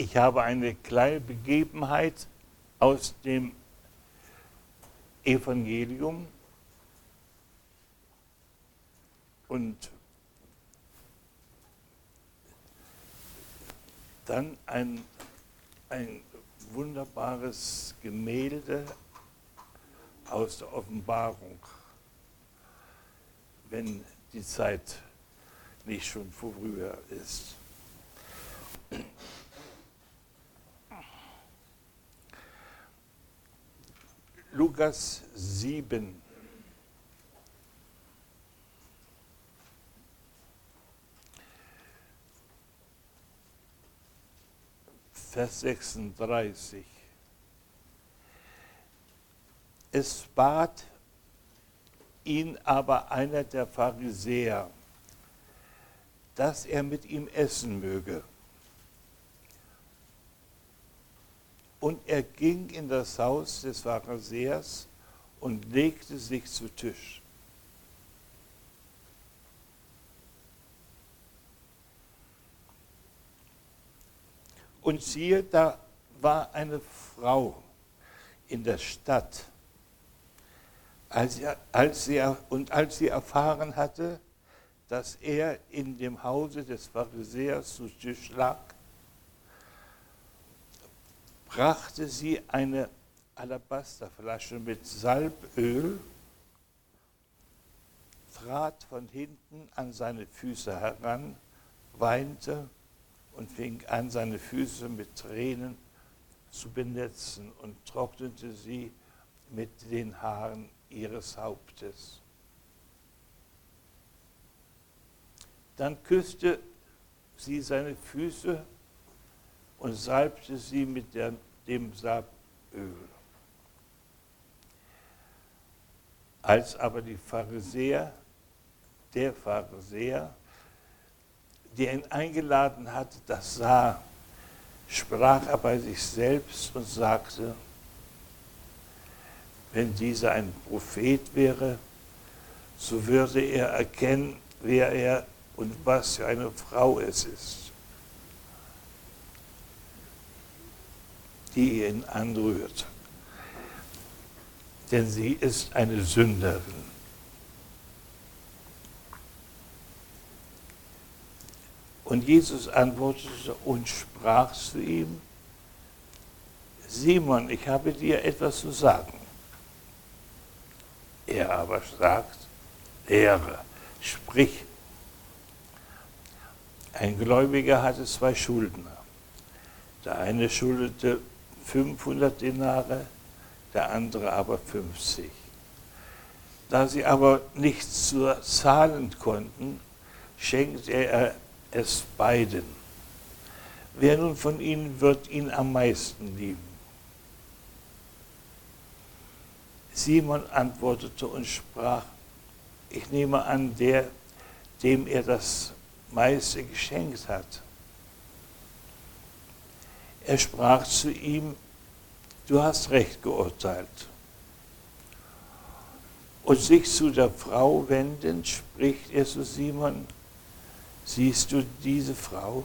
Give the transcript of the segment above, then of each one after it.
Ich habe eine kleine Begebenheit aus dem Evangelium und dann ein, ein wunderbares Gemälde aus der Offenbarung, wenn die Zeit nicht schon vorüber ist. Lukas 7. Vers 36. Es bat ihn aber einer der Pharisäer, dass er mit ihm essen möge. Und er ging in das Haus des Pharisäers und legte sich zu Tisch. Und siehe, da war eine Frau in der Stadt. Als sie, als sie, und als sie erfahren hatte, dass er in dem Hause des Pharisäers zu Tisch lag, brachte sie eine Alabasterflasche mit Salböl, trat von hinten an seine Füße heran, weinte und fing an, seine Füße mit Tränen zu benetzen und trocknete sie mit den Haaren ihres Hauptes. Dann küsste sie seine Füße und salbte sie mit der, dem Salböl. Als aber die Pharisäer, der Pharisäer, der ihn eingeladen hatte, das sah, sprach er bei sich selbst und sagte, wenn dieser ein Prophet wäre, so würde er erkennen, wer er und was für eine Frau es ist. Die ihn anrührt. Denn sie ist eine Sünderin. Und Jesus antwortete und sprach zu ihm, Simon, ich habe dir etwas zu sagen. Er aber sagt, Lehre, sprich. Ein Gläubiger hatte zwei Schuldner. Der eine schuldete 500 Denare, der andere aber 50. Da sie aber nichts zu zahlen konnten, schenkte er es beiden. Wer nun von ihnen wird ihn am meisten lieben? Simon antwortete und sprach, ich nehme an, der, dem er das meiste geschenkt hat. Er sprach zu ihm, du hast recht geurteilt. Und sich zu der Frau wendend, spricht er zu Simon, siehst du diese Frau?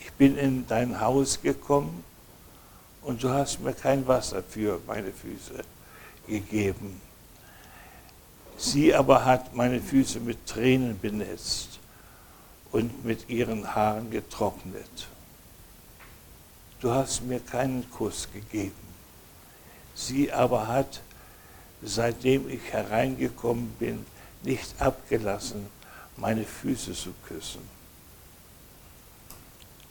Ich bin in dein Haus gekommen und du hast mir kein Wasser für meine Füße gegeben. Sie aber hat meine Füße mit Tränen benetzt und mit ihren Haaren getrocknet du hast mir keinen Kuss gegeben. Sie aber hat, seitdem ich hereingekommen bin, nicht abgelassen, meine Füße zu küssen.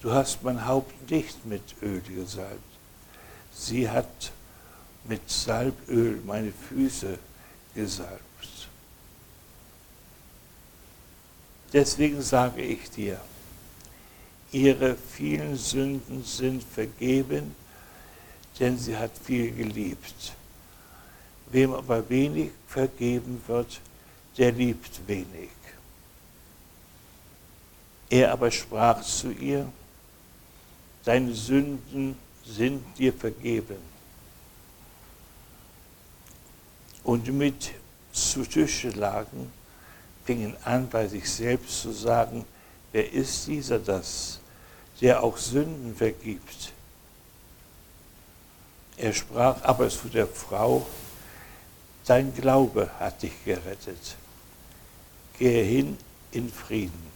Du hast mein Haupt nicht mit Öl gesalbt. Sie hat mit Salböl meine Füße gesalbt. Deswegen sage ich dir, ihre vielen Sünden sind vergeben, denn sie hat viel geliebt. Wem aber wenig vergeben wird, der liebt wenig. Er aber sprach zu ihr, deine Sünden sind dir vergeben. Und mit zu Tische lagen, fingen an, bei sich selbst zu sagen, wer ist dieser das, der auch Sünden vergibt. Er sprach aber zu der Frau, dein Glaube hat dich gerettet. Gehe hin in Frieden.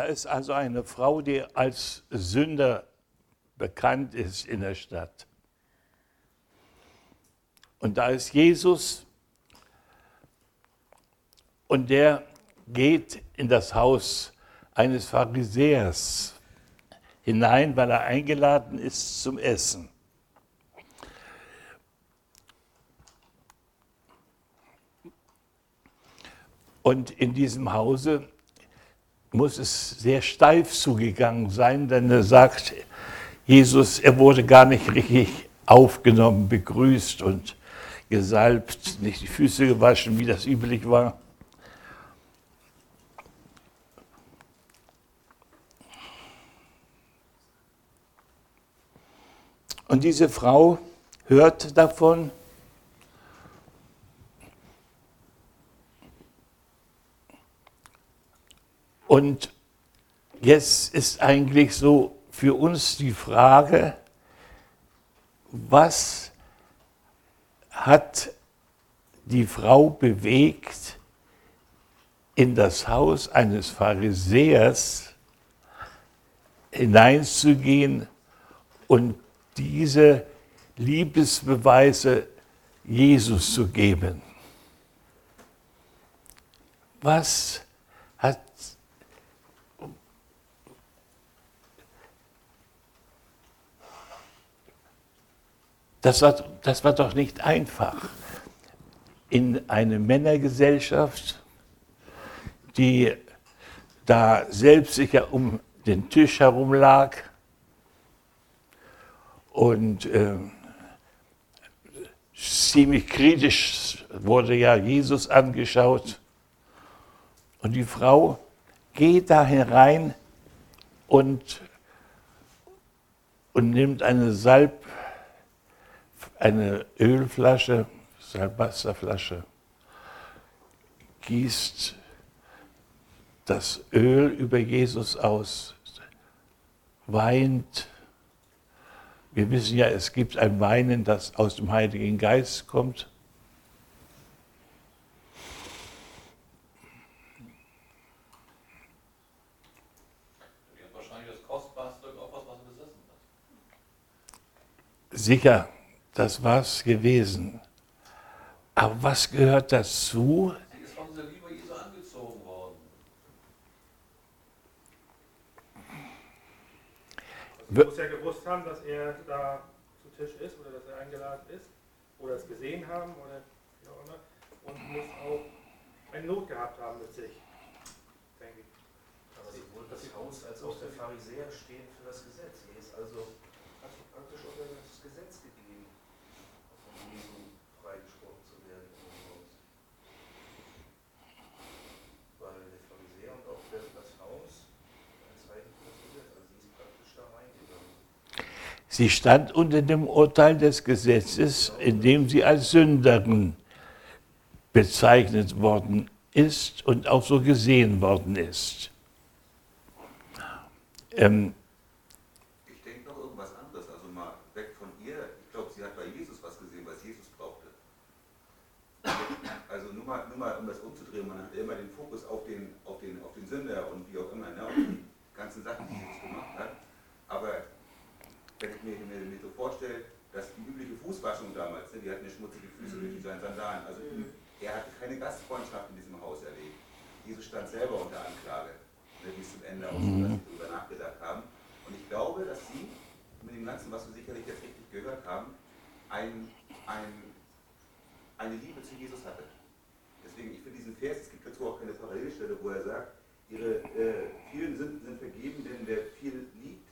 Da ist also eine Frau, die als Sünder bekannt ist in der Stadt. Und da ist Jesus und der geht in das Haus eines Pharisäers hinein, weil er eingeladen ist zum Essen. Und in diesem Hause muss es sehr steif zugegangen sein, denn er sagt, Jesus, er wurde gar nicht richtig aufgenommen, begrüßt und gesalbt, nicht die Füße gewaschen, wie das üblich war. Und diese Frau hört davon Und jetzt ist eigentlich so für uns die Frage, was hat die Frau bewegt, in das Haus eines Pharisäers hineinzugehen und diese Liebesbeweise Jesus zu geben. Was hat Das war, das war doch nicht einfach. In eine Männergesellschaft, die da selbstsicher um den Tisch herum lag und äh, ziemlich kritisch wurde ja Jesus angeschaut. Und die Frau geht da herein und, und nimmt eine Salb, eine Ölflasche, Salbasterflasche, gießt das Öl über Jesus aus, weint. Wir wissen ja, es gibt ein Weinen, das aus dem Heiligen Geist kommt. Sicher das war's gewesen. Aber was gehört dazu? Die ist von der Jesu angezogen worden. Also, muss ja gewusst haben, dass er da zu Tisch ist oder dass er eingeladen ist oder es gesehen haben oder wie auch immer und muss auch eine Not gehabt haben mit sich. Denke ich. Aber sowohl das Haus als auch der Pharisäer stehen Sie stand unter dem Urteil des Gesetzes, in dem sie als Sünderin bezeichnet worden ist und auch so gesehen worden ist. Ähm, ich denke noch irgendwas anderes, also mal weg von ihr. Ich glaube, sie hat bei Jesus was gesehen, was Jesus brauchte. Also nur mal, nur mal um das umzudrehen, man hat immer den Fokus auf den, auf den, auf den Sünder und wie auch immer, ne, auf die ganzen Sachen, die Jesus gemacht hat. Aber wenn ich mir, mir, mir so vorstelle, dass die übliche Fußwaschung damals, ne, die hatten ja schmutzige Füße mhm. durch seine Sandalen, also mhm er hatte keine Gastfreundschaft in diesem Haus erlebt. Jesus stand selber unter Anklage, ne, bis zum Ende auch so, dass sie darüber nachgedacht haben. Und ich glaube, dass sie mit dem Ganzen, was wir sicherlich jetzt richtig gehört haben, ein, ein, eine Liebe zu Jesus hatte. Deswegen, ich finde diesen Vers, es gibt dazu auch keine Parallelstelle, wo er sagt, ihre äh, vielen Sünden sind vergeben, denn wer viel liebt,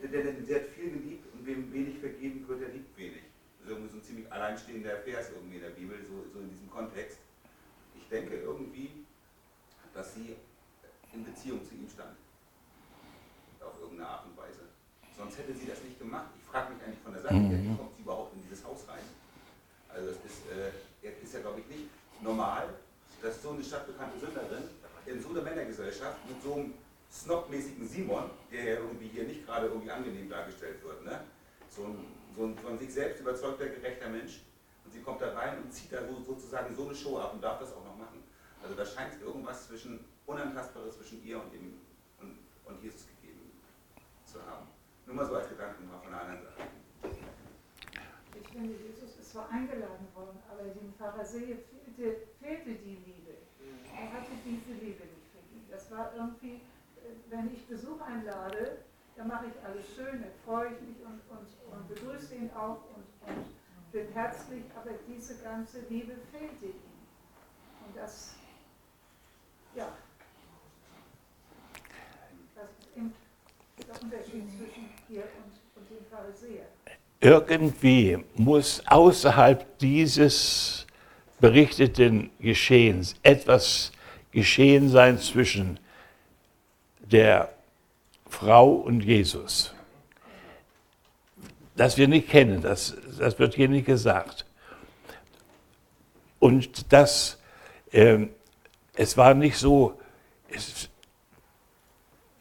denn der hat viel geliebt und wem wenig vergeben wird, der liebt wenig irgendwie so ein ziemlich alleinstehender Vers irgendwie in der Bibel, so, so in diesem Kontext. Ich denke irgendwie, dass sie in Beziehung zu ihm stand. Auf irgendeine Art und Weise. Sonst hätte sie das nicht gemacht. Ich frage mich eigentlich von der Seite her, wie mhm. kommt sie überhaupt in dieses Haus rein? Also das ist, äh, ist ja glaube ich nicht normal, dass so eine stadtbekannte Sünderin in so einer Männergesellschaft mit so einem snobmäßigen Simon, der ja irgendwie hier nicht gerade irgendwie angenehm dargestellt wird, ne? so ein so ein von sich selbst überzeugter, gerechter Mensch. Und sie kommt da rein und zieht da sozusagen so eine Show ab und darf das auch noch machen. Also da scheint irgendwas zwischen Unantastbares zwischen ihr und, dem, und, und Jesus gegeben zu haben. Nur mal so als Gedanken mal von der anderen Seite. Ich finde, Jesus ist zwar eingeladen worden, aber dem Pharisäer fehlte, fehlte die Liebe. Er hatte diese Liebe nicht für ihn. Das war irgendwie, äh, wenn ich Besuch einlade, dann mache ich alles schön, dann freue ich mich und, und, und begrüße ihn auch und, und bin herzlich, aber diese ganze Liebe fehlte ihm. Und das, ja, das ist der Unterschied zwischen hier und, und dem Pharisäer. Irgendwie muss außerhalb dieses berichteten Geschehens etwas geschehen sein zwischen der Frau und Jesus. Das wir nicht kennen, das, das wird hier nicht gesagt. Und das, äh, es war nicht so, es,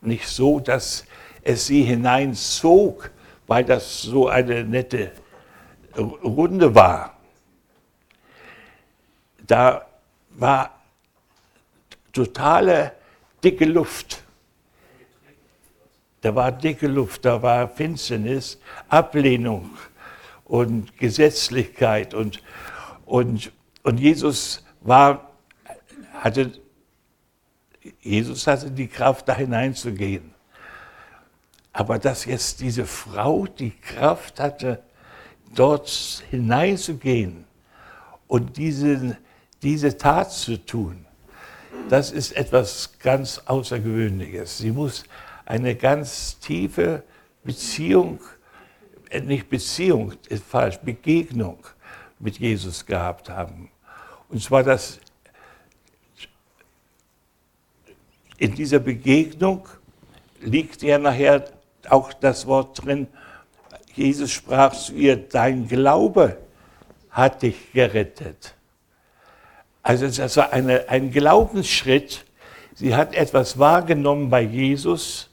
nicht so, dass es sie hineinzog, weil das so eine nette Runde war. Da war totale dicke Luft. Da war dicke Luft, da war Finsternis, Ablehnung und Gesetzlichkeit. Und, und, und Jesus war, hatte, Jesus hatte die Kraft, da hineinzugehen. Aber dass jetzt diese Frau die Kraft hatte, dort hineinzugehen und diese, diese Tat zu tun, das ist etwas ganz Außergewöhnliches. Sie muss eine ganz tiefe Beziehung, äh, nicht Beziehung, ist falsch, Begegnung mit Jesus gehabt haben. Und zwar das, in dieser Begegnung liegt ja nachher auch das Wort drin, Jesus sprach zu ihr, dein Glaube hat dich gerettet. Also das war eine, ein Glaubensschritt. Sie hat etwas wahrgenommen bei Jesus,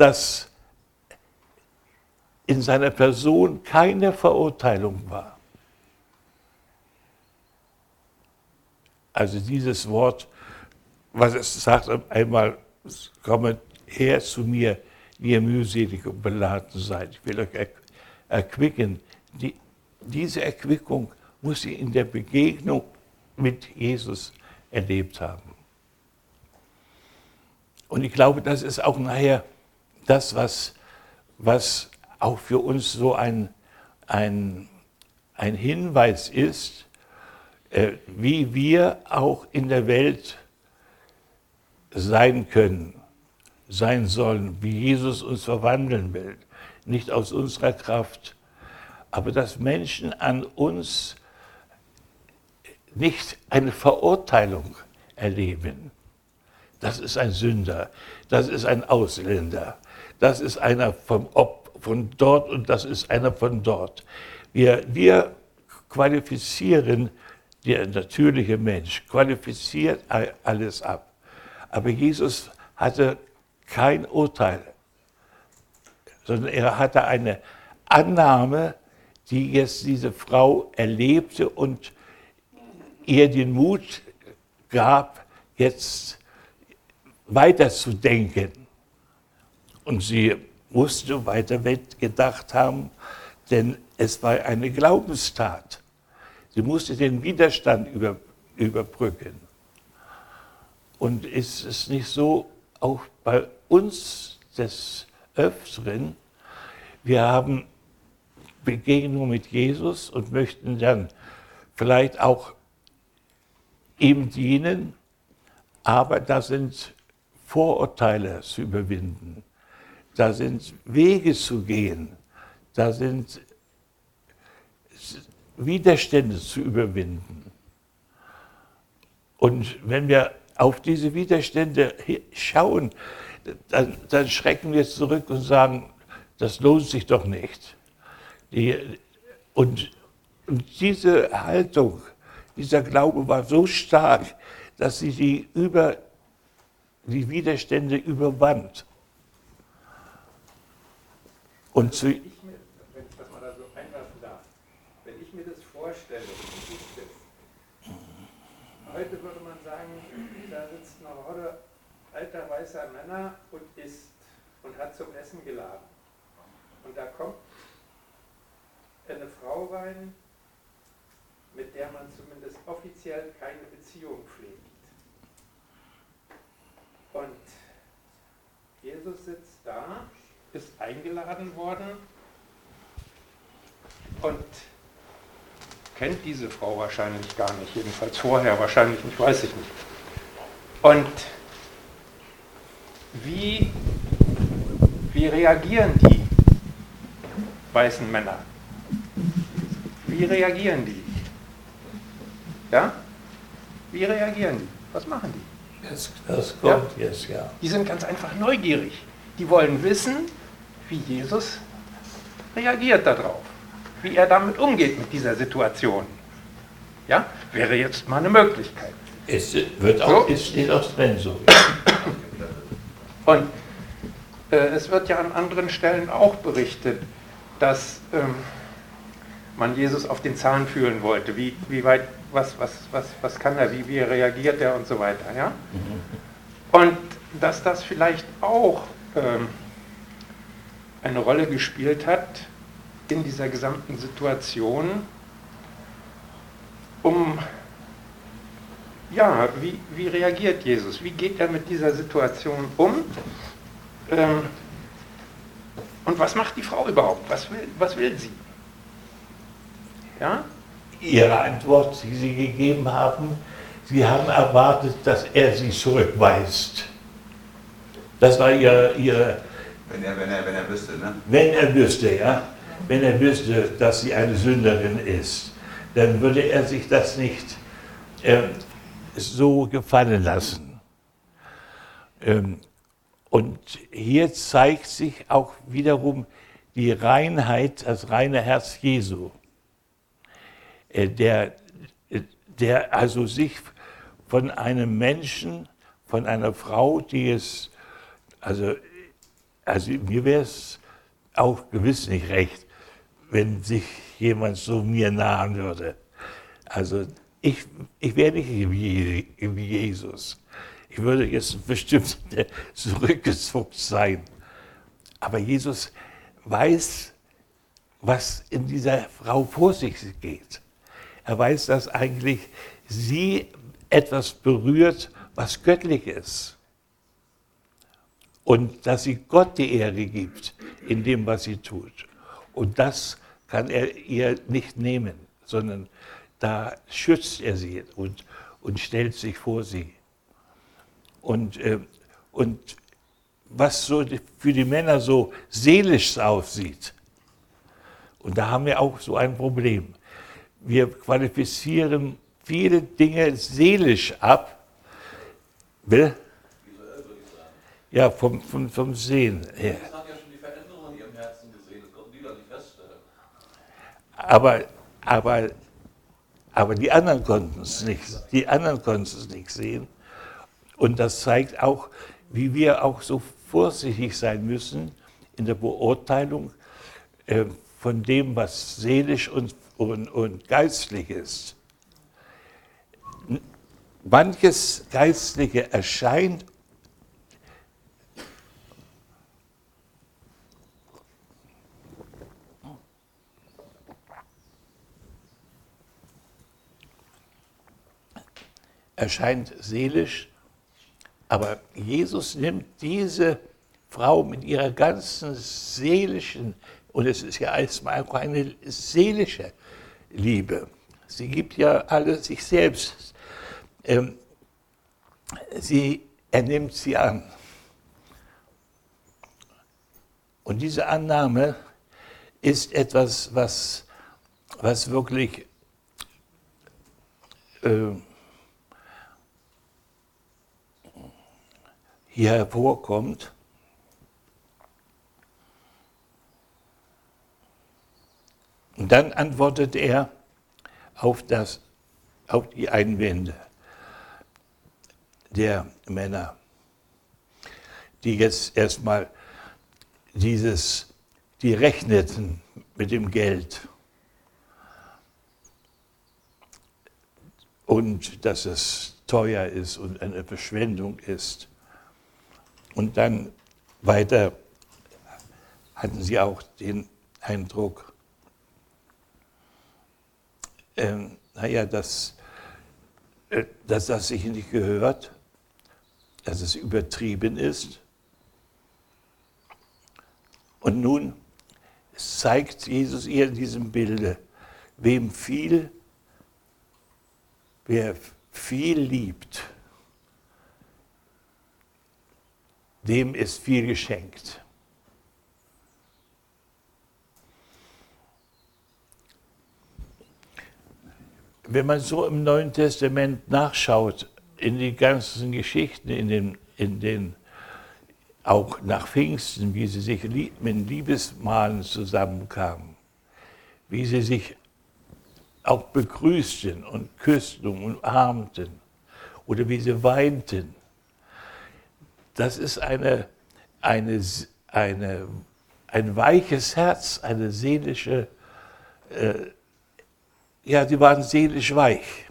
dass in seiner Person keine Verurteilung war. Also dieses Wort, was es sagt einmal, komme her zu mir, wie ihr mühselig und beladen seid. Ich will euch erquicken. Die, diese Erquickung muss sie in der Begegnung mit Jesus erlebt haben. Und ich glaube, das ist auch nachher das, was was auch für uns so ein, ein, ein Hinweis ist, äh, wie wir auch in der Welt sein können, sein sollen, wie Jesus uns verwandeln will. Nicht aus unserer Kraft, aber dass Menschen an uns nicht eine Verurteilung erleben. Das ist ein Sünder, das ist ein Ausländer, das ist einer vom Ob, von dort und das ist einer von dort. Wir, wir qualifizieren, der natürliche Mensch qualifiziert alles ab. Aber Jesus hatte kein Urteil, sondern er hatte eine Annahme, die jetzt diese Frau erlebte und ihr den Mut gab, jetzt weiterzudenken. Und sie musste weiter gedacht haben, denn es war eine Glaubenstat. Sie musste den Widerstand über, überbrücken. Und ist es nicht so, auch bei uns des Öfteren, wir haben Begegnung mit Jesus und möchten dann vielleicht auch ihm dienen, aber da sind Vorurteile zu überwinden, da sind Wege zu gehen, da sind Widerstände zu überwinden. Und wenn wir auf diese Widerstände schauen, dann, dann schrecken wir zurück und sagen, das lohnt sich doch nicht. Die, und, und diese Haltung, dieser Glaube war so stark, dass sie die, über, die Widerstände überwand. Und zu, wenn ich mir, wenn ich das mal da so einwerfen darf, wenn ich mir das vorstelle, wie ist das? Heute würde man sagen, da sitzt eine Horde alter weißer Männer und isst und hat zum Essen geladen. Und da kommt eine Frau rein, mit der man zumindest offiziell keine Beziehung pflegt. Und Jesus sitzt da, ist eingeladen worden und kennt diese Frau wahrscheinlich gar nicht, jedenfalls vorher wahrscheinlich nicht, weiß ich nicht. Und wie, wie reagieren die weißen Männer? Wie reagieren die? Ja? Wie reagieren die? Was machen die? Das, das kommt ja? jetzt, ja. Die sind ganz einfach neugierig. Die wollen wissen, wie Jesus reagiert darauf. Wie er damit umgeht mit dieser Situation. Ja? Wäre jetzt mal eine Möglichkeit. Es wird auch, so. es steht auch drin so. Und äh, es wird ja an anderen Stellen auch berichtet, dass ähm, man Jesus auf den Zahn fühlen wollte. Wie, wie weit, was, was, was, was kann er, wie, wie reagiert er und so weiter. Ja? Und dass das vielleicht auch ähm, eine Rolle gespielt hat in dieser gesamten Situation, um, ja, wie, wie reagiert Jesus? Wie geht er mit dieser Situation um? Ähm, und was macht die Frau überhaupt? Was will, was will sie? Ja? Ihre Antwort, die Sie gegeben haben, Sie haben erwartet, dass er Sie zurückweist. Das war Ihre. ihre wenn, er, wenn, er, wenn er wüsste, ne? Wenn er wüsste, ja. Wenn er wüsste, dass sie eine Sünderin ist, dann würde er sich das nicht äh, so gefallen lassen. Ähm, und hier zeigt sich auch wiederum die Reinheit, das reine Herz Jesu. Äh, der, der also sich von einem Menschen, von einer Frau, die es, also, also mir wäre es auch gewiss nicht recht, wenn sich jemand so mir nahen würde. Also ich, ich wäre nicht wie, Jesus. Ich würde jetzt bestimmt zurückgezuckt sein. Aber Jesus weiß, was in dieser Frau vor sich geht. Er weiß, dass eigentlich sie etwas berührt, was göttlich ist. Und dass sie Gott die Ehre gibt in dem, was sie tut. Und das kann er ihr nicht nehmen, sondern da schützt er sie und, und stellt sich vor sie. Und, äh, und was so für die Männer so seelisch aussieht, und da haben wir auch so ein Problem. Wir qualifizieren viele Dinge seelisch ab. Will? Ja, vom, vom, vom Sehen her. Ja schon die Veränderung in ihrem Herzen gesehen, das konnten die doch nicht feststellen. Aber, aber, aber die anderen konnten es nicht. Die anderen konnten es nicht sehen. Und das zeigt auch, wie wir auch so vorsichtig sein müssen in der Beurteilung äh, von dem, was seelisch und, und, und geistlich ist. Manches Geistliche erscheint erscheint seelisch, aber Jesus nimmt diese Frau mit ihrer ganzen seelischen, und es ist ja erstmal auch eine seelische Liebe. Sie gibt ja alles sich selbst. Ähm, sie, er nimmt sie an. Und diese Annahme ist etwas, was, was wirklich äh, hier hervorkommt. Und dann antwortet er auf, das, auf die Einwände der Männer, die jetzt erstmal dieses, die rechneten mit dem Geld und dass es teuer ist und eine Verschwendung ist. Und dann weiter hatten sie auch den Eindruck, ähm, naja, dass, äh, dass das sich nicht gehört, dass es übertrieben ist. Und nun zeigt Jesus ihr in diesem Bilde, wem viel, wer viel liebt, dem ist viel geschenkt. Wenn man so im Neuen Testament nachschaut, in die ganzen Geschichten, in den, in den auch nach Pfingsten, wie sie sich mit Liebesmalen zusammenkamen, wie sie sich auch begrüßten und küssten und umarmten oder wie sie weinten, das ist eine, eine, eine, ein weiches Herz, eine seelische, äh, ja, die waren seelisch weich.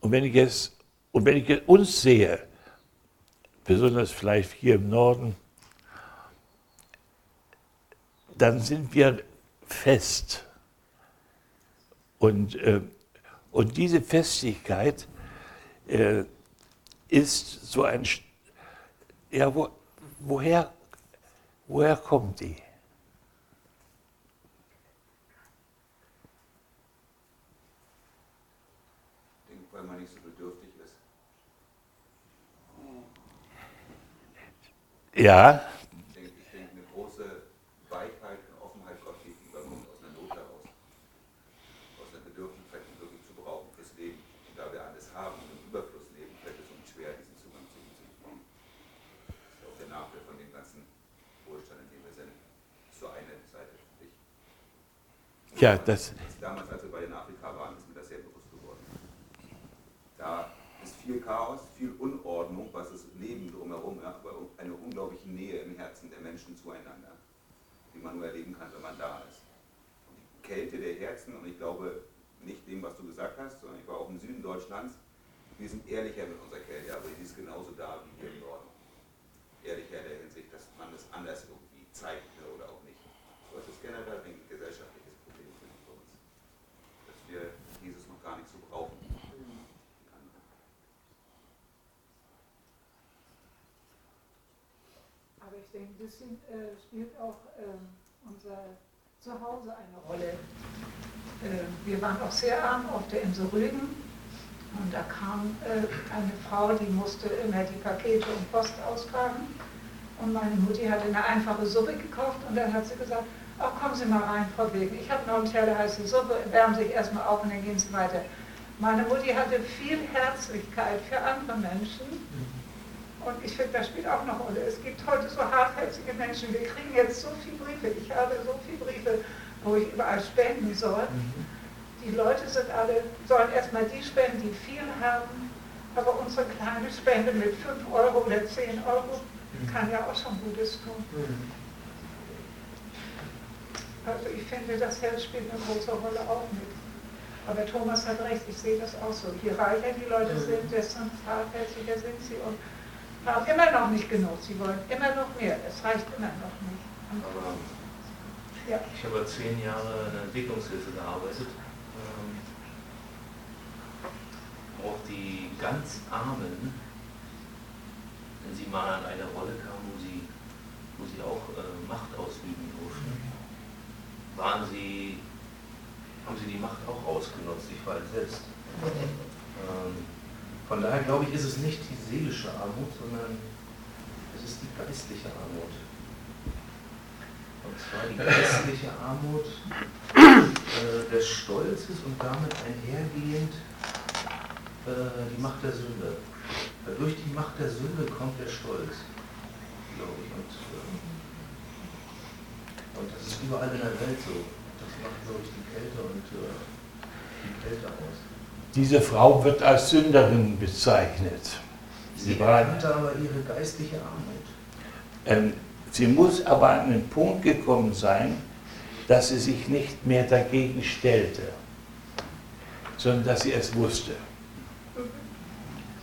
Und wenn ich jetzt, und wenn ich uns sehe, besonders vielleicht hier im Norden, dann sind wir fest. Und, äh, und diese Festigkeit äh, ist so ein ja, wo, woher, woher kommt die? Weil man nicht so bedürftig ist. Ja, Ich denke, ich denke eine große Weichheit und Offenheit Gott gegenüber kommt aus einer Not heraus. Aus einer Bedürftigkeit, die wirklich zu brauchen fürs Leben. Und da wir alles haben und im Überfluss leben, fällt es uns schwer, diesen Zugang zu ihm zu bekommen. Das ist ja auch der Nachteil von dem ganzen Wohlstand, in dem wir sind. Das ist so eine Seite für dich. Ja, das, Damals, als wir bei den Afrika waren, ist mir das sehr bewusst geworden. Da ist viel Chaos, viel Unordnung, was das Leben drumherum, ja, aber eine unglaubliche Nähe im Herzen der Menschen zueinander, die man nur erleben kann, wenn man da ist. Und die Kälte der Herzen, und ich glaube nicht dem, was du gesagt hast, sondern ich war auch im Süden Deutschlands, wir sind ehrlicher mit unserer Kälte, aber die ist genauso da wie hier im Norden. Ehrlicher in der Hinsicht, dass man es anders irgendwie zeigt ne, oder auch nicht. So ist es generell ein gesellschaftliches Problem für uns dass wir Jesus noch gar nicht so brauchen. Denke, sind, äh, spielt auch ähm, unser Zuhause eine Rolle. Äh, wir waren auch sehr arm auf der Insel Rügen und da kam äh, eine Frau, die musste immer die Pakete und Post austragen. Und meine Mutti hatte eine einfache Suppe gekauft und dann hat sie gesagt, ach kommen Sie mal rein, Frau Wegen, ich habe noch eine Teller heiße Suppe, wärmen Sie sich erstmal auf und dann gehen Sie weiter. Meine Mutti hatte viel Herzlichkeit für andere Menschen. Und ich finde, das spielt auch eine Rolle. Es gibt heute so hartherzige Menschen. Wir kriegen jetzt so viele Briefe. Ich habe so viele Briefe, wo ich überall spenden soll. Die Leute sind alle, sollen erstmal die spenden, die viel haben. Aber unsere kleine Spende mit 5 Euro oder 10 Euro kann ja auch schon Gutes tun. Also ich finde, das Herz spielt eine große Rolle auch mit. Aber Thomas hat recht, ich sehe das auch so. Je reicher die Leute sind, desto hartherziger sind sie und haben immer noch nicht genug. Sie wollen immer noch mehr. Es reicht immer noch nicht. Aber Ja. ich habe zehn Jahre in der Entwicklungshilfe gearbeitet. Ähm, auch die ganz Armen, wenn sie mal an eine Rolle kamen, wo sie, wo sie auch äh, Macht ausüben durften, waren sie, haben sie die Macht auch ausgenutzt, ich war es selbst. Ähm, von daher glaube ich, ist es nicht die seelische Armut, sondern es ist die geistliche Armut. Und zwar die geistliche Armut äh, des Stolzes und damit einhergehend äh, die Macht der Sünde. Durch die Macht der Sünde kommt der Stolz, glaube ich. Und, äh, und das ist überall in der Welt so. Das macht, glaube ich, die Kälte und äh, die Kälte aus. Diese Frau wird als Sünderin bezeichnet. Sie Sie, war, erkannte aber ihre geistliche Armut. ähm, sie muss aber an den Punkt gekommen sein, dass sie sich nicht mehr dagegen stellte, sondern dass sie es wusste.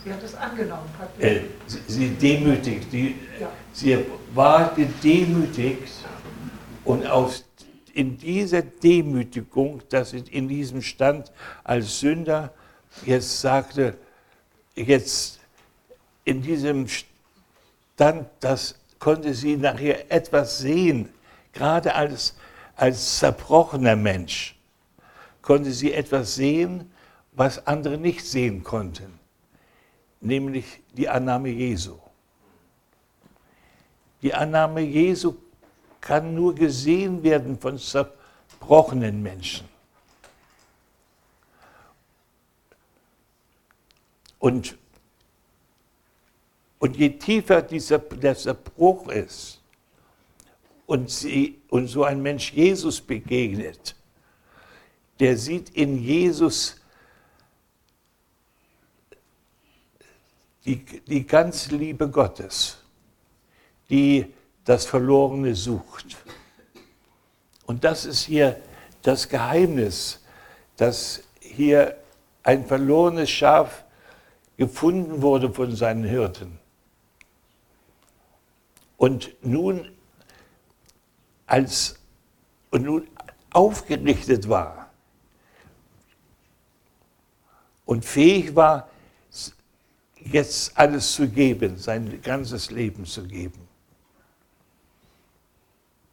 Sie hat es angenommen. Hat Äh, sie, sie demütigt, die, Ja. sie war gedemütigt und aus, in dieser Demütigung, dass sie in diesem Stand als Sünder jetzt sagte, jetzt in diesem Stand, das konnte sie nachher etwas sehen, gerade als, als zerbrochener Mensch, konnte sie etwas sehen, was andere nicht sehen konnten nämlich die Annahme Jesu. Die Annahme Jesu kann nur gesehen werden von zerbrochenen Menschen. Und, und je tiefer dieser, der Zerbruch ist und, sie, und so ein Mensch Jesus begegnet, der sieht in Jesus die, die ganze Liebe Gottes, die das Verlorene sucht. Und das ist hier das Geheimnis, dass hier ein verlorenes Schaf gefunden wurde von seinen Hirten. Und nun als und nun aufgerichtet war und fähig war, jetzt alles zu geben, sein ganzes Leben zu geben.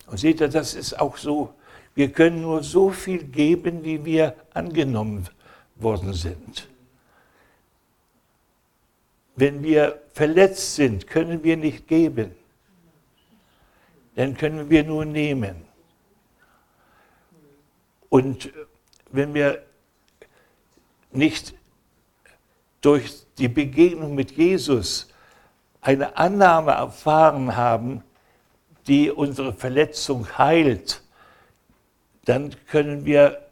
Und seht ihr, das ist auch so, wir können nur so viel geben, wie wir angenommen worden sind. Wenn wir verletzt sind, können wir nicht geben. Dann können wir nur nehmen. Und wenn wir nicht durch die Begegnung mit Jesus eine Annahme erfahren haben, die unsere Verletzung heilt, dann können wir,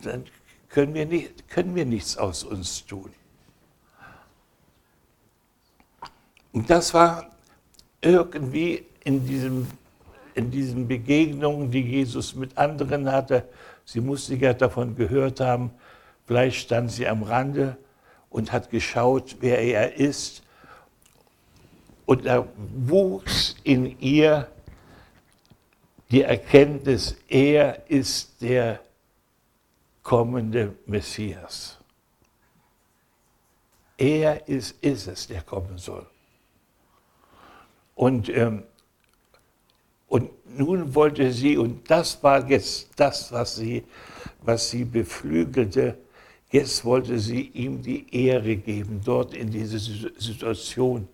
dann können wir, nicht, können wir nichts aus uns tun. Und das war irgendwie in diesem in diesen Begegnungen, die Jesus mit anderen hatte, sie musste ja davon gehört haben, vielleicht stand sie am Rande und hat geschaut, wer er ist. Und da wuchs in ihr die Erkenntnis, er ist der kommende Messias. Er ist, ist es, der kommen soll. Und ähm, Und nun wollte sie, und das war jetzt das, was sie, was sie beflügelte, jetzt wollte sie ihm die Ehre geben, dort in diese Situation,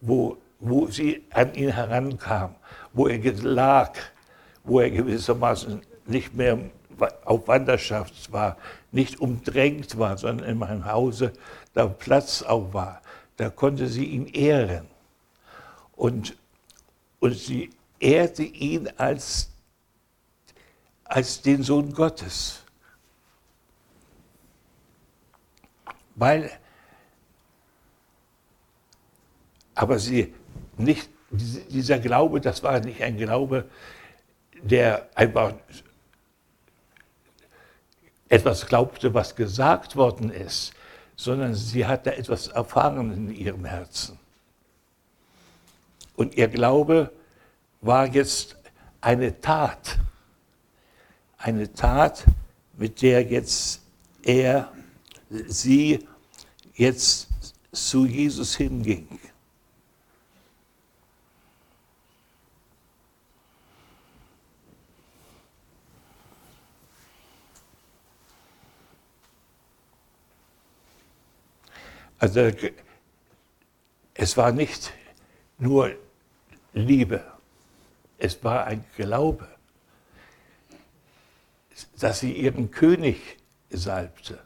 wo, wo sie an ihn herankam, wo er lag, wo er gewissermaßen nicht mehr auf Wanderschaft war, nicht umdrängt war, sondern in meinem Hause da Platz auch war. Da konnte sie ihn ehren. Und, und sie ehrte ihn als, als den Sohn Gottes. Weil, aber sie nicht, dieser Glaube, das war nicht ein Glaube, der einfach etwas glaubte, was gesagt worden ist, sondern sie hatte etwas erfahren in ihrem Herzen. Und ihr Glaube war jetzt eine Tat, eine Tat, mit der jetzt er, sie jetzt zu Jesus hinging. Also es war nicht nur Liebe, es war ein Glaube, dass sie ihren König salbte.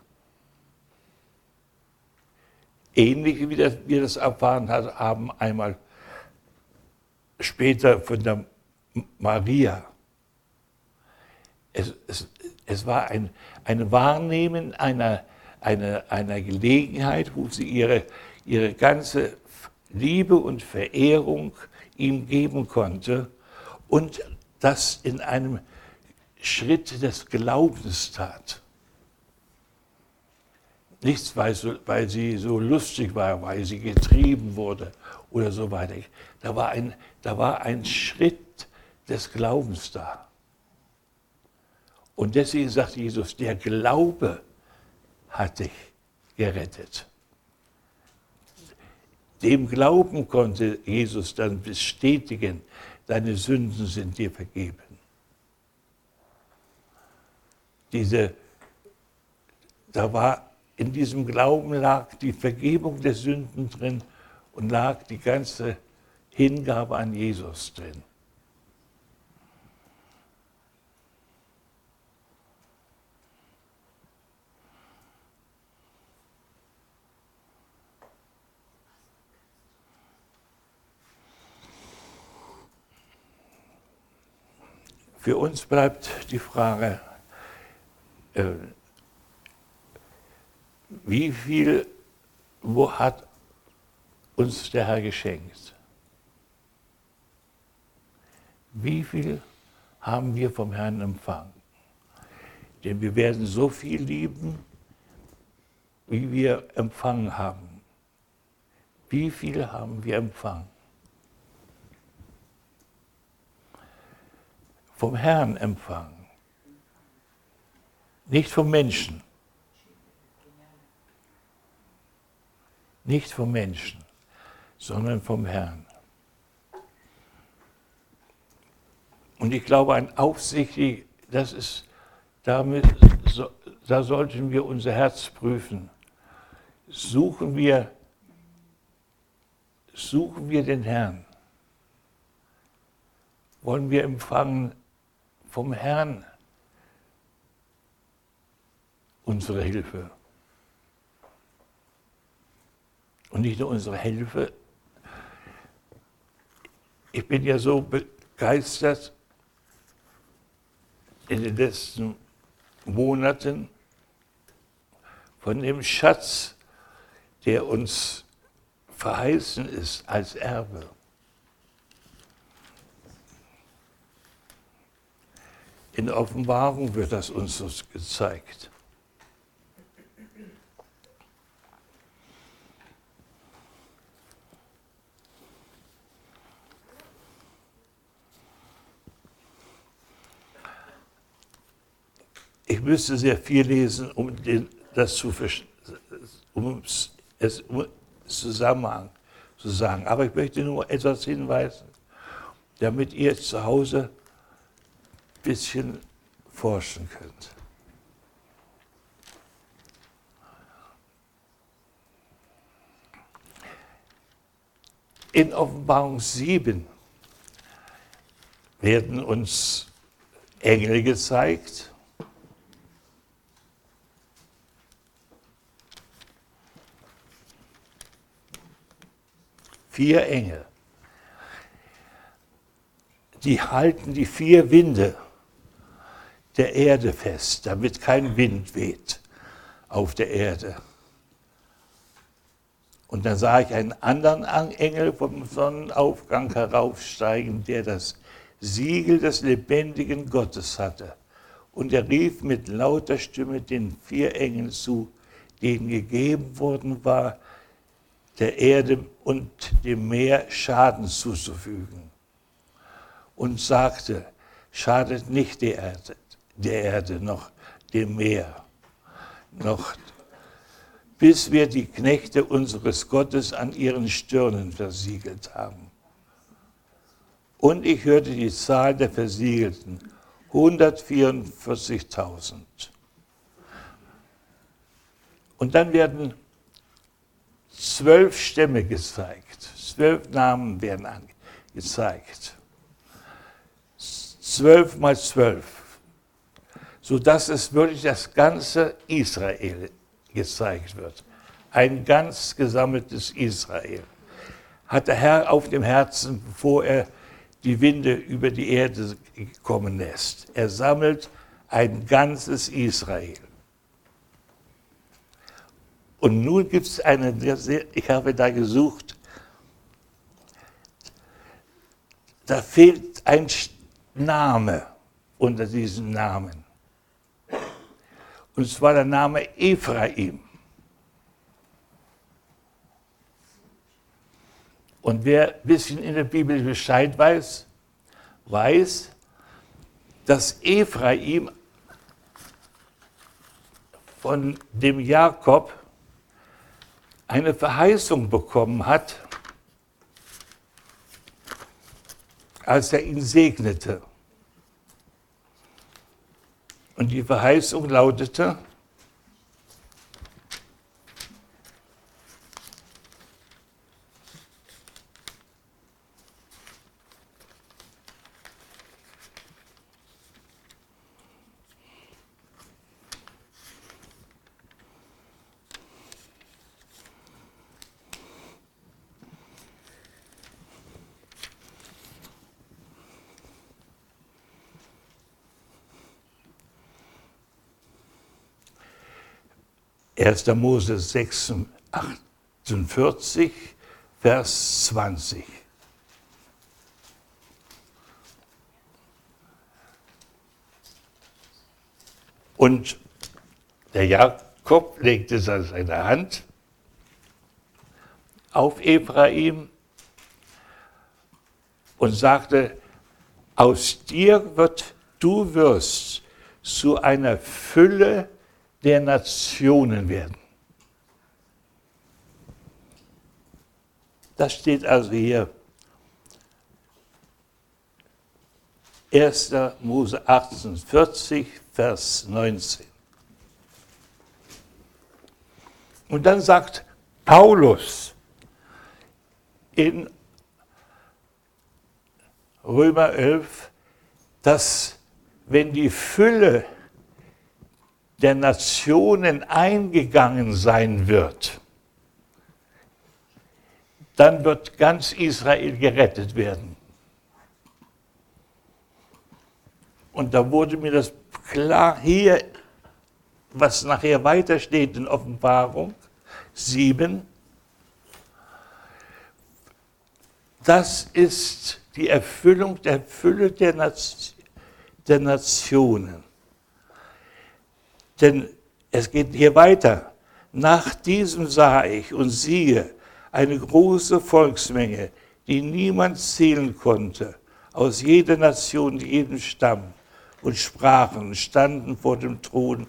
Ähnlich wie wir das erfahren haben einmal später von der Maria. Es, es, es war ein, ein Wahrnehmen einer, einer, einer Gelegenheit, wo sie ihre, ihre ganze Liebe und Verehrung ihm geben konnte und das in einem Schritt des Glaubens tat. Nichts, weil, so, weil sie so lustig war, weil sie getrieben wurde oder so weiter. Da war ein, da war ein Schritt des Glaubens da. Und deswegen sagt Jesus, der Glaube hat dich gerettet. Dem Glauben konnte Jesus dann bestätigen, deine Sünden sind dir vergeben. Diese, da war in diesem Glauben lag die Vergebung der Sünden drin und lag die ganze Hingabe an Jesus drin. Für uns bleibt die Frage, äh, wie viel wo hat uns der Herr geschenkt? Wie viel haben wir vom Herrn empfangen? Denn wir werden so viel lieben, wie wir empfangen haben. Wie viel haben wir empfangen? Vom Herrn empfangen, nicht vom Menschen. Nicht vom Menschen, sondern vom Herrn. Und ich glaube, ein aufsichtig, das ist, damit, so, da sollten wir unser Herz prüfen. Suchen wir, suchen wir den Herrn? Wollen wir empfangen vom Herrn unsere Hilfe. Und nicht nur unsere Hilfe. Ich bin ja so begeistert in den letzten Monaten von dem Schatz, der uns verheißen ist als Erbe. In Offenbarung wird das uns gezeigt. Ich müsste sehr viel lesen, um den, das zu um es um Zusammenhang zu sagen. Aber ich möchte nur etwas hinweisen. damit ihr zu Hause bisschen forschen könnt. In Offenbarung 7 werden uns Engel gezeigt. Vier Engel. Die halten die vier Winde der Erde fest, damit kein Wind weht auf der Erde. Und dann sah ich einen anderen Engel vom Sonnenaufgang heraufsteigen, der das Siegel des lebendigen Gottes hatte. Und er rief mit lauter Stimme den vier Engeln zu, denen gegeben worden war, der Erde und dem Meer Schaden zuzufügen. Und sagte, schadet nicht der Erde, der Erde noch dem Meer, noch bis wir die Knechte unseres Gottes an ihren Stirnen versiegelt haben. Und ich hörte die Zahl der Versiegelten, 144.000. Und dann werden zwölf Stämme gezeigt, zwölf Namen werden gezeigt. Zwölf mal zwölf, sodass es wirklich das ganze Israel gezeigt wird. Ein ganz gesammeltes Israel. Hat der Herr auf dem Herzen, bevor er die Winde über die Erde kommen lässt. Er sammelt ein ganzes Israel. Und nun gibt es eine, ich habe da gesucht, da fehlt ein Name unter diesem Namen. Und zwar der Name Ephraim. Und wer ein bisschen in der Bibel Bescheid weiß, weiß, dass Ephraim von dem Jakob eine Verheißung bekommen hat, als er ihn segnete. Und die Verheißung lautete, Erster Mose 6, 48, Vers 20. Und der Jakob legte seine Hand auf Ephraim und sagte, aus dir wird, du wirst zu einer Fülle der Nationen werden. Das steht also hier. 1. Mose 18, Vers 19. Und dann sagt Paulus in Römer 11, dass wenn die Fülle der Nationen eingegangen sein wird, dann wird ganz Israel gerettet werden. Und da wurde mir das klar hier, was nachher weiter steht in Offenbarung 7. Das ist die Erfüllung der Fülle der, Nationen. Denn es geht hier weiter. Nach diesem sah ich und siehe eine große Volksmenge, die niemand zählen konnte, aus jeder Nation, jedem Stamm und sprachen, standen vor dem Thron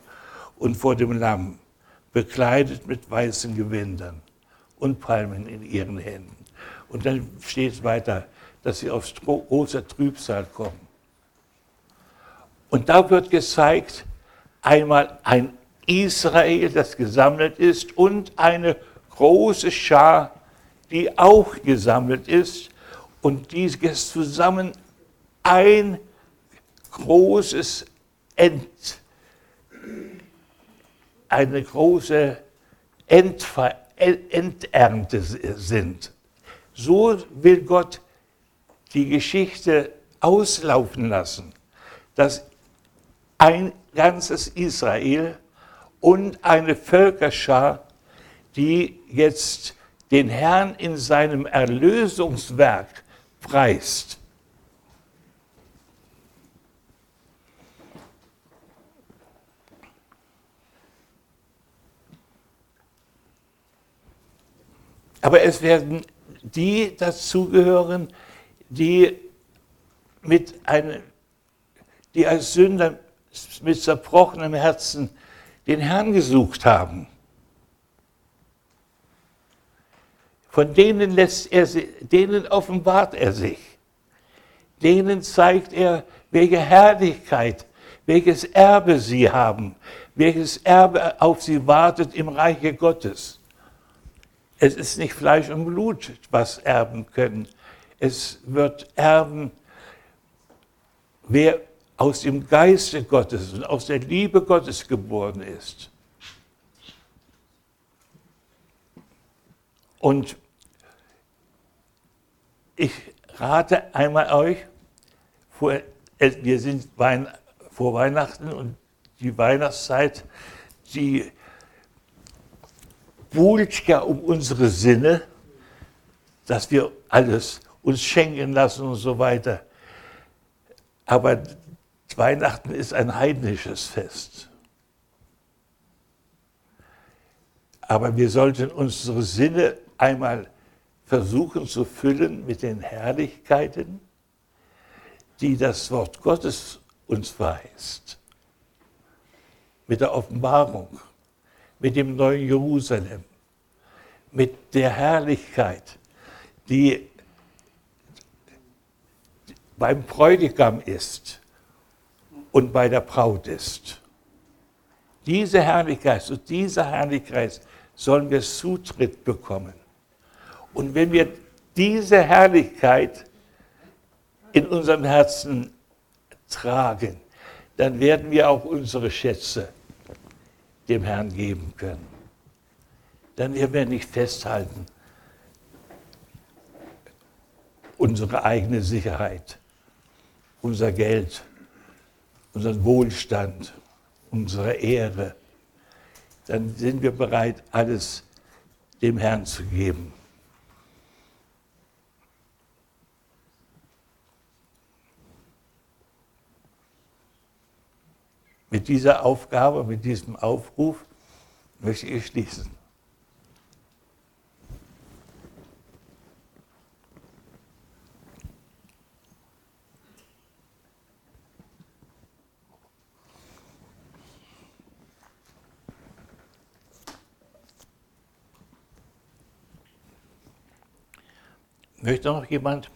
und vor dem Lamm, bekleidet mit weißen Gewändern und Palmen in ihren Händen. Und dann steht es weiter, dass sie aus großer Trübsal kommen. Und da wird gezeigt, einmal ein Israel, das gesammelt ist, und eine große Schar, die auch gesammelt ist, und dies zusammen ein großes End, eine große Endver Endernte sind. So will Gott die Geschichte auslaufen lassen, dass ein ganzes Israel und eine Völkerschar, die jetzt den Herrn in seinem Erlösungswerk preist. Aber es werden die dazugehören, die mit einem, die als Sünder mit zerbrochenem Herzen den Herrn gesucht haben. Von denen lässt er denen offenbart er sich. Denen zeigt er, welche Herrlichkeit, welches Erbe sie haben, welches Erbe auf sie wartet im Reiche Gottes. Es ist nicht Fleisch und Blut, was erben können. Es wird erben, wer aus dem Geiste Gottes und aus der Liebe Gottes geboren ist. Und ich rate einmal euch, vor, wir sind vor Weihnachten und die Weihnachtszeit, die buhlt ja um unsere Sinne, dass wir alles uns schenken lassen und so weiter. Aber Weihnachten ist ein heidnisches Fest. Aber wir sollten unsere Sinne einmal versuchen zu füllen mit den Herrlichkeiten, die das Wort Gottes uns verheißt. Mit der Offenbarung mit dem neuen Jerusalem, mit der Herrlichkeit, die beim Bräutigam ist und bei der Braut ist. Diese Herrlichkeit, zu dieser Herrlichkeit sollen wir Zutritt bekommen. Und wenn wir diese Herrlichkeit in unserem Herzen tragen, dann werden wir auch unsere Schätze dem Herrn geben können. Dann werden wir nicht festhalten unsere eigene Sicherheit, unser Geld, unseren Wohlstand, unsere Ehre. Dann sind wir bereit, alles dem Herrn zu geben. Mit dieser Aufgabe, mit diesem Aufruf möchte ich schließen. Möchte noch jemand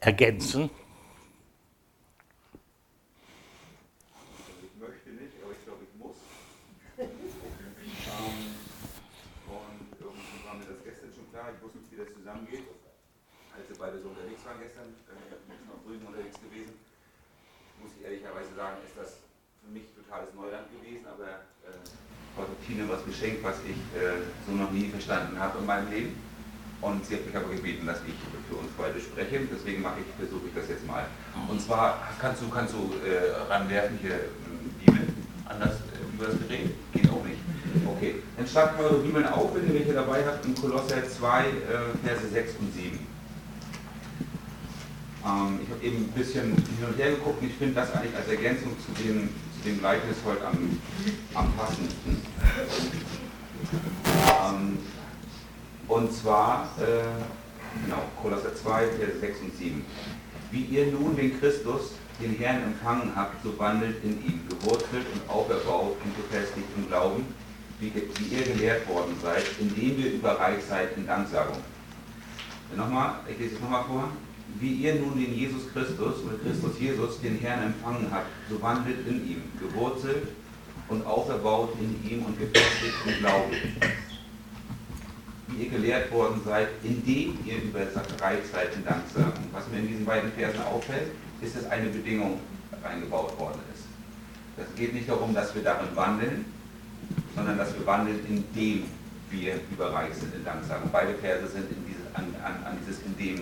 ergänzen? Geschenk, was ich äh, so noch nie verstanden habe in meinem Leben. Und sie hat mich aber gebeten, dass ich für uns beide spreche. Deswegen mache ich, versuche ich das jetzt mal. Und zwar kannst du, kannst du äh, ranwerfen hier Bibel anders äh, über das Gerät? Geht auch nicht. Okay, dann schlagt mal eure Bibeln auf, wenn ihr welche dabei habt, in Kolosser 2, äh, Verse 6 und 7. Ähm, ich habe eben ein bisschen hin und her geguckt und ich finde das eigentlich als Ergänzung zu dem, zu dem Gleichnis heute am, am passendsten. Ähm, und zwar, äh, genau, Kolosser 2, Vers 6 und 7. Wie ihr nun den Christus, den Herrn empfangen habt, so wandelt in ihm, gewurzelt und auferbaut und befestigt im Glauben, wie, wie ihr gelehrt worden seid, indem ihr überreich seid in Danksagung. Nochmal, ich lese es nochmal vor. Wie ihr nun den Jesus Christus oder Christus Jesus, den Herrn empfangen habt, so wandelt in ihm, gewurzelt und auferbaut in ihm und gefestigt im Glauben. Wie ihr gelehrt worden seid, indem ihr über seid in Danksagen. Was mir in diesen beiden Versen auffällt, ist, dass eine Bedingung eingebaut worden ist. Es geht nicht darum, dass wir darin wandeln, sondern dass wir wandeln, indem wir überreich sind in Danksagen. Beide Verse sind in dieses, an, an, an dieses in dem,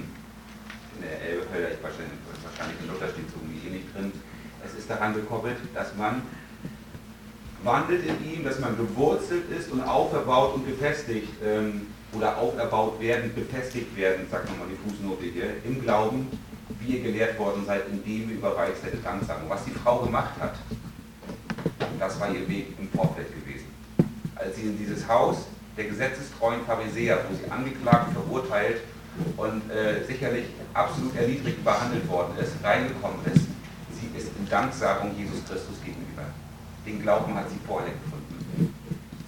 in der Elberfelder, ich wahrscheinlich, wahrscheinlich in Luther steht so irgendwie eh nicht drin. Es ist daran gekoppelt, dass man wandelt in ihm, dass man gewurzelt ist und auferbaut und gefestigt ähm, oder auferbaut werden, befestigt werden, sagt nochmal die Fußnote hier, im Glauben, wie ihr gelehrt worden seid, indem ihr überreich seid in Danksagen. Was die Frau gemacht hat, das war ihr Weg im Vorfeld gewesen. Als sie in dieses Haus der gesetzestreuen Pharisäer, wo sie angeklagt, verurteilt und äh, sicherlich absolut erniedrigt behandelt worden ist, reingekommen ist, sie ist in Danksagung Jesus Christus gegenüber. Den Glauben hat sie vorher gefunden.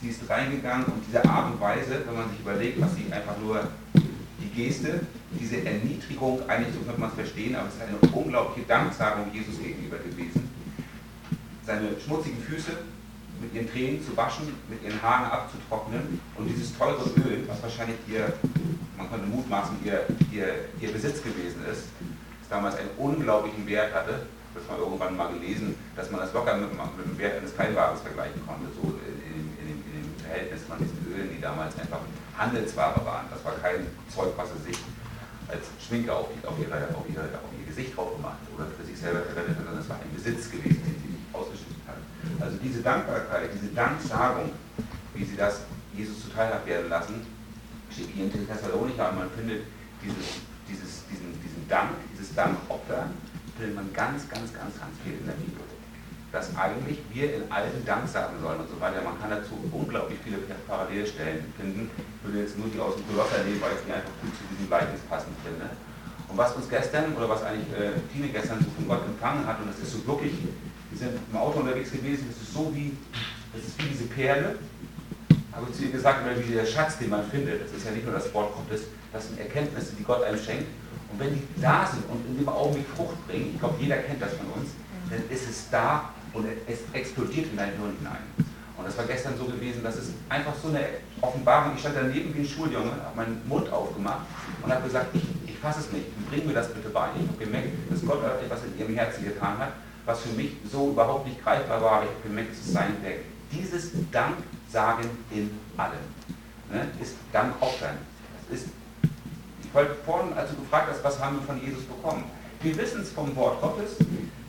Sie ist reingegangen und diese Art und Weise, wenn man sich überlegt, was sie einfach nur die Geste, diese Erniedrigung, eigentlich so könnte man es verstehen, aber es ist eine unglaubliche Danksagung Jesus gegenüber gewesen. Seine schmutzigen Füße mit ihren Tränen zu waschen, mit ihren Haaren abzutrocknen und dieses teure Öl, was wahrscheinlich ihr, man könnte mutmaßen, ihr, ihr, ihr Besitz gewesen ist, das damals einen unglaublichen Wert hatte, das mal irgendwann mal gelesen, dass man das locker mit, mit dem Wert eines Kleinwagens vergleichen konnte, so in, in, in, dem, in dem Verhältnis von diesen Ölen, die damals einfach Handelsware waren. Das war kein Zeug, was sie sich als Schminke auf, auf, ihre, auf, ihre, auf ihr Gesicht drauf gemacht oder für sich selber verwendet hat, sondern es war ein Besitz gewesen, den sie ausgeschüttet hat. Also diese Dankbarkeit, diese Danksagung, wie sie das Jesus zuteil hat werden lassen, steht hier in Thessalonicher und man findet dieses, dieses, diesen, diesen Dank, dieses Dankopfer, findet man ganz, ganz, ganz, ganz viel in der Bibel. Dass eigentlich wir in allen Dank sagen sollen und so weiter. Man kann dazu unglaublich viele Parallelstellen finden. Ich würde jetzt nur die aus dem Kolosser nehmen, weil ich die einfach gut zu diesem Gleichnis passend finde. Und was uns gestern, oder was eigentlich äh, Tine gestern so von Gott empfangen hat, und das ist so wirklich, wir sind im Auto unterwegs gewesen, das ist so wie, das ist wie diese Perle, habe ich zu ihr gesagt, oder wie der Schatz, den man findet. Das ist ja nicht nur das Wort Gottes, das sind Erkenntnisse, die Gott einem schenkt. Und wenn die da sind und in dem Augenblick Frucht bringen, ich glaube, jeder kennt das von uns, dann ist es da und es explodiert in dein Hirn hinein. Und das war gestern so gewesen, dass es einfach so eine Offenbarung, ich stand daneben wie ein Schuljunge, habe meinen Mund aufgemacht und habe gesagt, ich, ich fasse es nicht, bring mir das bitte bei. Ich habe gemerkt, dass Gott etwas in ihrem Herzen getan hat, was für mich so überhaupt nicht greifbar war. Ich habe gemerkt, es sein Werk. Dieses Danksagen in allem ne, ist Dankopfern. Das ist, ich wollte vorhin, als du gefragt hast, was haben wir von Jesus bekommen? Wir wissen es vom Wort Gottes,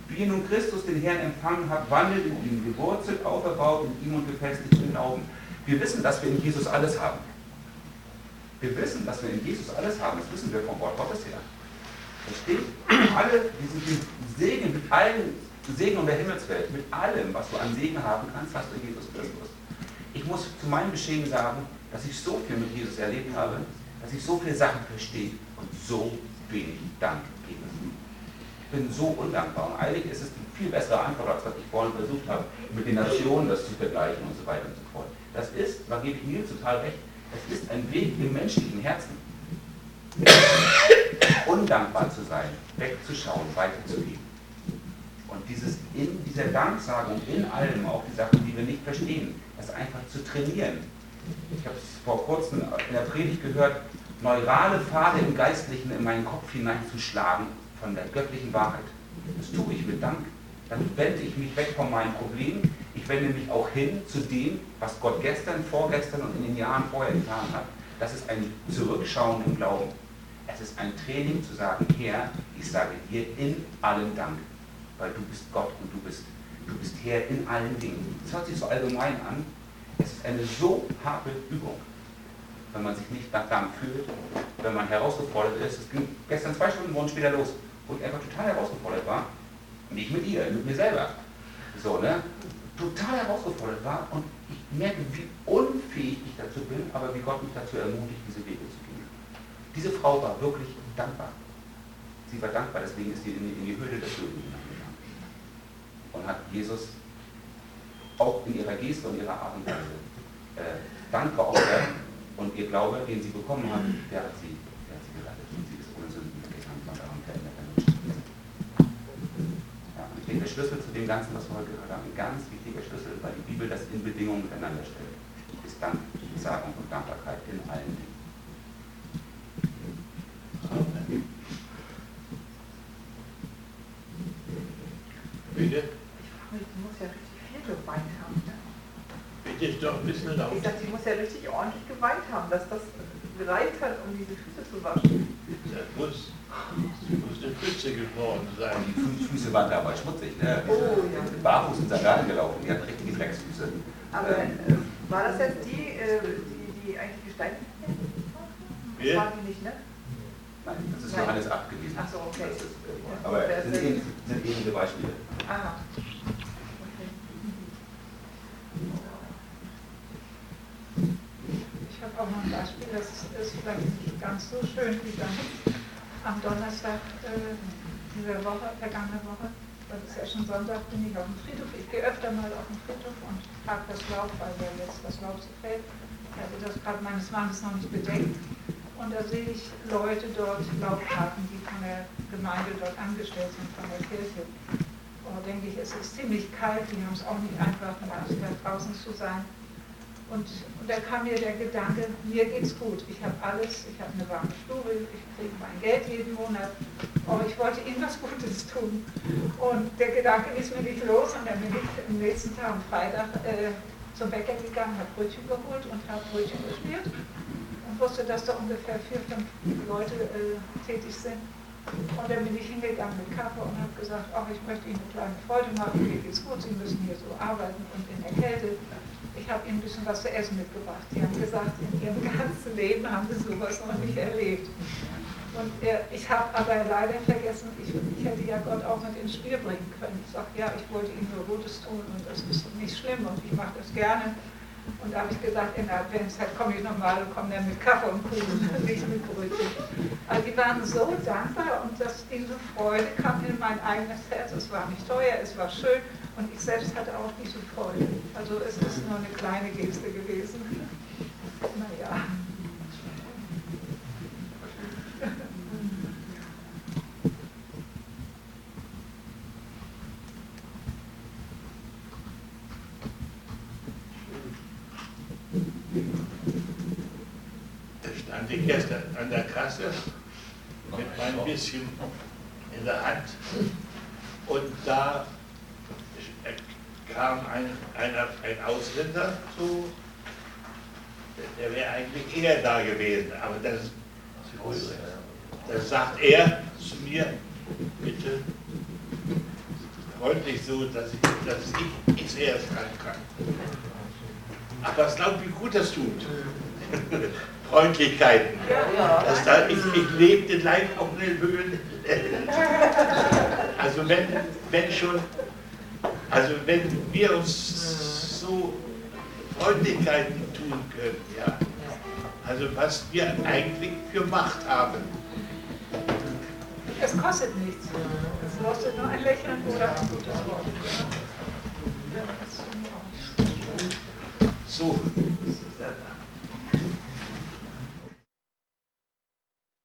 wie nun Christus den Herrn empfangen habt, wandelt in ihm, gewurzelt, auferbaut in ihm und gefestigt im Glauben. Wir wissen, dass wir in Jesus alles haben. Wir wissen, dass wir in Jesus alles haben. Das wissen wir vom Wort Gottes her. Es steht, alle diesen Segen mit allen Segen der Himmelswelt, mit allem, was du an Segen haben kannst, hast du in Jesus Christus. Ich muss zu meinem Geschehen sagen, dass ich so viel mit Jesus erlebt habe, dass ich so viele Sachen verstehe und so wenig Dank gebe. Ich bin so undankbar und eigentlich ist es die viel bessere Antwort, als was ich vorhin versucht habe, mit den Nationen das zu vergleichen und so weiter und so fort. Das ist, da gebe ich mir total recht, es ist ein Weg im menschlichen Herzen. Undankbar zu sein, wegzuschauen, weiterzugeben. Und dieses in dieser Danksagung, in allem, auch die Sachen, die wir nicht verstehen, das einfach zu trainieren. Ich habe es vor kurzem in der Predigt gehört, neurale Pfade im Geistlichen in meinen Kopf hineinzuschlagen von der göttlichen Wahrheit. Das tue ich mit Dank. Dann wende ich mich weg von meinen Problemen. Ich wende mich auch hin zu dem, was Gott gestern, vorgestern und in den Jahren vorher getan hat. Das ist ein Zurückschauen im Glauben. Es ist ein Training zu sagen, Herr, ich sage dir in allem Dank, weil du bist Gott und du bist, du bist Herr in allen Dingen. Das hört sich so allgemein an. Es ist eine so harte Übung, wenn man sich nicht nach Dank fühlt, wenn man herausgefordert ist. Es ging gestern zwei Stunden wurden später los, wo ich einfach total herausgefordert war. Nicht mit ihr, mit mir selber. So, ne? Total herausgefordert war und ich merke, wie unfähig ich dazu bin, aber wie Gott mich dazu ermutigt, diese Wege zu. Diese Frau war wirklich dankbar. Sie war dankbar, deswegen ist sie in die, in die Höhle des Löwen hineingegangen. Und hat Jesus auch in ihrer Geste und ihrer Art und Weise äh, dankbar aufgehört. Und ihr Glaube, den sie bekommen hat, der hat sie, der hat sie gerettet. Und sie ist ohne Sünden weggegangen. Und daran fällt ja, und Ich denke, der Schlüssel zu dem Ganzen, was wir heute gehört haben, ein ganz wichtiger Schlüssel, weil die Bibel das in Bedingungen miteinander stellt, ist Dank, Sagung und Dankbarkeit in allen Dingen. Bitte? Sie muss ja richtig viel geweint haben. Ne? Bitte ist doch ein bisschen laut. Ich dachte, sie muss ja richtig ordentlich geweint haben, dass das gereicht hat, um diese Füße zu waschen. Das muss, das muss eine Pfütze geworden sein. Die Fü- Füße waren dabei schmutzig, ne? Oh, ja. Die sind barfuß in Sandalen gelaufen, die hatten richtige Drecksfüße. Aber Ähm, äh, war das jetzt die, äh, die, die eigentlich gesteinigt wurde? Das Wer? war die nicht, ne? Nein, das ist Nein. Johannes 8 gewesen. Ach so, okay. Das ist, äh, aber es sind, ähn- sind ähnliche Beispiele. Aha. Okay. Ich habe auch noch ein Beispiel, das ist vielleicht nicht ganz so schön wie dann am Donnerstag äh, dieser Woche, vergangene Woche. Das ist ja schon Sonntag, bin ich auf dem Friedhof. Ich gehe öfter mal auf den Friedhof und trage das Laub, weil ja jetzt das Laub so fällt. Ich hatte das gerade meines Mannes noch nicht bedeckt. Und da sehe ich Leute dort Laubkarten, die von der Gemeinde dort angestellt sind, von der Kirche. Und da denke ich, es ist ziemlich kalt, die haben es auch nicht einfach da draußen zu sein. Und, und da kam mir der Gedanke, mir geht's gut, ich habe alles, ich habe eine warme Stube, ich kriege mein Geld jeden Monat, aber ich wollte ihnen was Gutes tun. Und der Gedanke ließ mir nicht los und dann bin ich am nächsten Tag, am Freitag, äh, zum Bäcker gegangen, habe Brötchen geholt und habe Brötchen geschmiert wusste, dass da ungefähr vier, fünf Leute äh, tätig sind. Und dann bin ich hingegangen mit Kaffee und habe gesagt, ach, ich möchte Ihnen eine kleine Freude machen, mir geht's gut, Sie müssen hier so arbeiten und in der Kälte. Ich habe Ihnen ein bisschen was zu essen mitgebracht. Die haben gesagt, in ihrem ganzen Leben haben sie sowas noch nicht erlebt. Und äh, ich habe aber leider vergessen, ich, ich hätte ja Gott auch mit ins Spiel bringen können. Ich sage, ja, ich wollte Ihnen nur Gutes tun und das ist nicht schlimm und ich mache das gerne. Und da habe ich gesagt, in der Adventszeit komme ich nochmal und komme dann mit Kaffee und Kuchen, nicht mit Brötchen. Also die waren so dankbar und dass diese Freude kam in mein eigenes Herz. Es war nicht teuer, es war schön und ich selbst hatte auch diese Freude. Also es ist nur eine kleine Geste gewesen. Naja. Da stand ich erst Kasse mit meinem bisschen in der Hand und da kam ein, einer, ein Ausländer zu, der wäre eigentlich eher da gewesen, aber das, das sagt er zu mir, bitte freundlich so, dass ich, dass ich, ich zuerst ran kann. Aber es glaubt, wie gut das tut. Freundlichkeiten. Das, das, ich, ich lebe den Leib auf den Höhen. Also wenn, wenn schon, also wenn wir uns so Freundlichkeiten tun können, ja. Also was wir eigentlich für Macht haben. Es kostet nichts. Es kostet nur ein Lächeln oder ein gutes Wort. So.